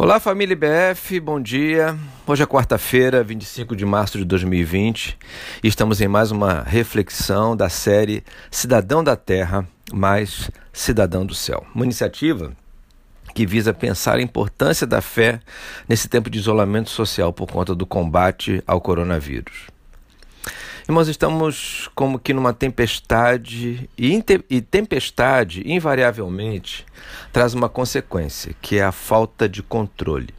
Olá, família IBF, bom dia. Hoje é quarta-feira, 25 de março de 2020 e estamos em mais uma reflexão da série Cidadão da Terra mais Cidadão do Céu. Uma iniciativa que visa pensar a importância da fé nesse tempo de isolamento social por conta do combate ao coronavírus. Irmãos, estamos como que numa tempestade, e, e, tempestade, invariavelmente, traz uma consequência, que é a falta de controle.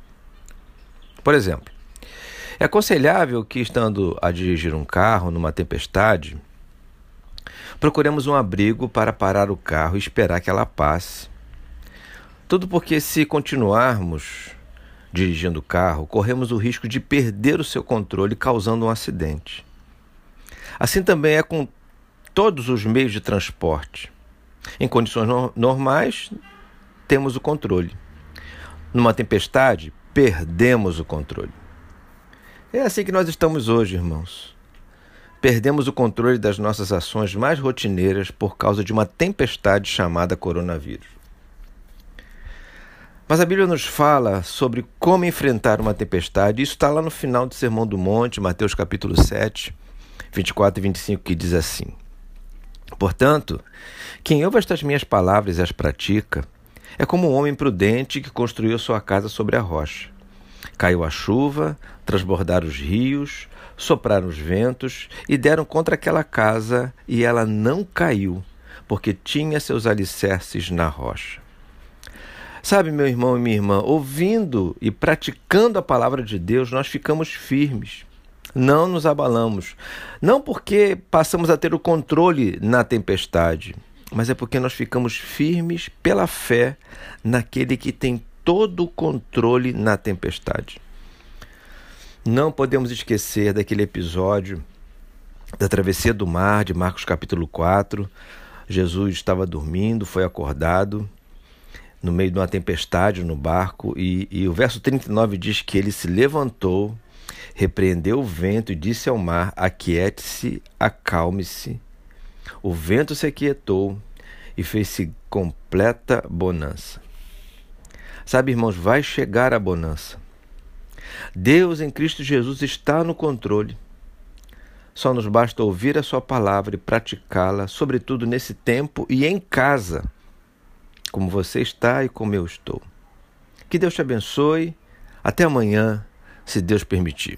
Por exemplo, é aconselhável que, estando a dirigir um carro numa tempestade, procuremos um abrigo para parar o carro e esperar que ela passe. Tudo porque, se continuarmos dirigindo o carro, corremos o risco de perder o seu controle, causando um acidente. Assim também é com todos os meios de transporte. Em condições no normais, temos o controle. Numa tempestade, perdemos o controle. É assim que nós estamos hoje, irmãos. Perdemos o controle das nossas ações mais rotineiras por causa de uma tempestade chamada coronavírus. Mas a Bíblia nos fala sobre como enfrentar uma tempestade. Isso está lá no final do Sermão do Monte, Mateus capítulo 7. 24 e 25, que diz assim: Portanto, quem ouve estas minhas palavras e as pratica, é como um homem prudente que construiu sua casa sobre a rocha. Caiu a chuva, transbordaram os rios, sopraram os ventos e deram contra aquela casa, e ela não caiu, porque tinha seus alicerces na rocha. Sabe, meu irmão e minha irmã, ouvindo e praticando a palavra de Deus, nós ficamos firmes não nos abalamos. Não porque passamos a ter o controle na tempestade, mas é porque nós ficamos firmes pela fé naquele que tem todo o controle na tempestade. Não podemos esquecer daquele episódio da travessia do mar de Marcos capítulo 4. Jesus estava dormindo, foi acordado no meio de uma tempestade no barco, e, e o verso 39 diz que ele se levantou Repreendeu o vento e disse ao mar: Aquiete-se, acalme-se. O vento se aquietou e fez-se completa bonança. Sabe, irmãos, vai chegar a bonança. Deus em Cristo Jesus está no controle. Só nos basta ouvir a Sua palavra e praticá-la, sobretudo nesse tempo e em casa, como você está e como eu estou. Que Deus te abençoe. Até amanhã se Deus permitir.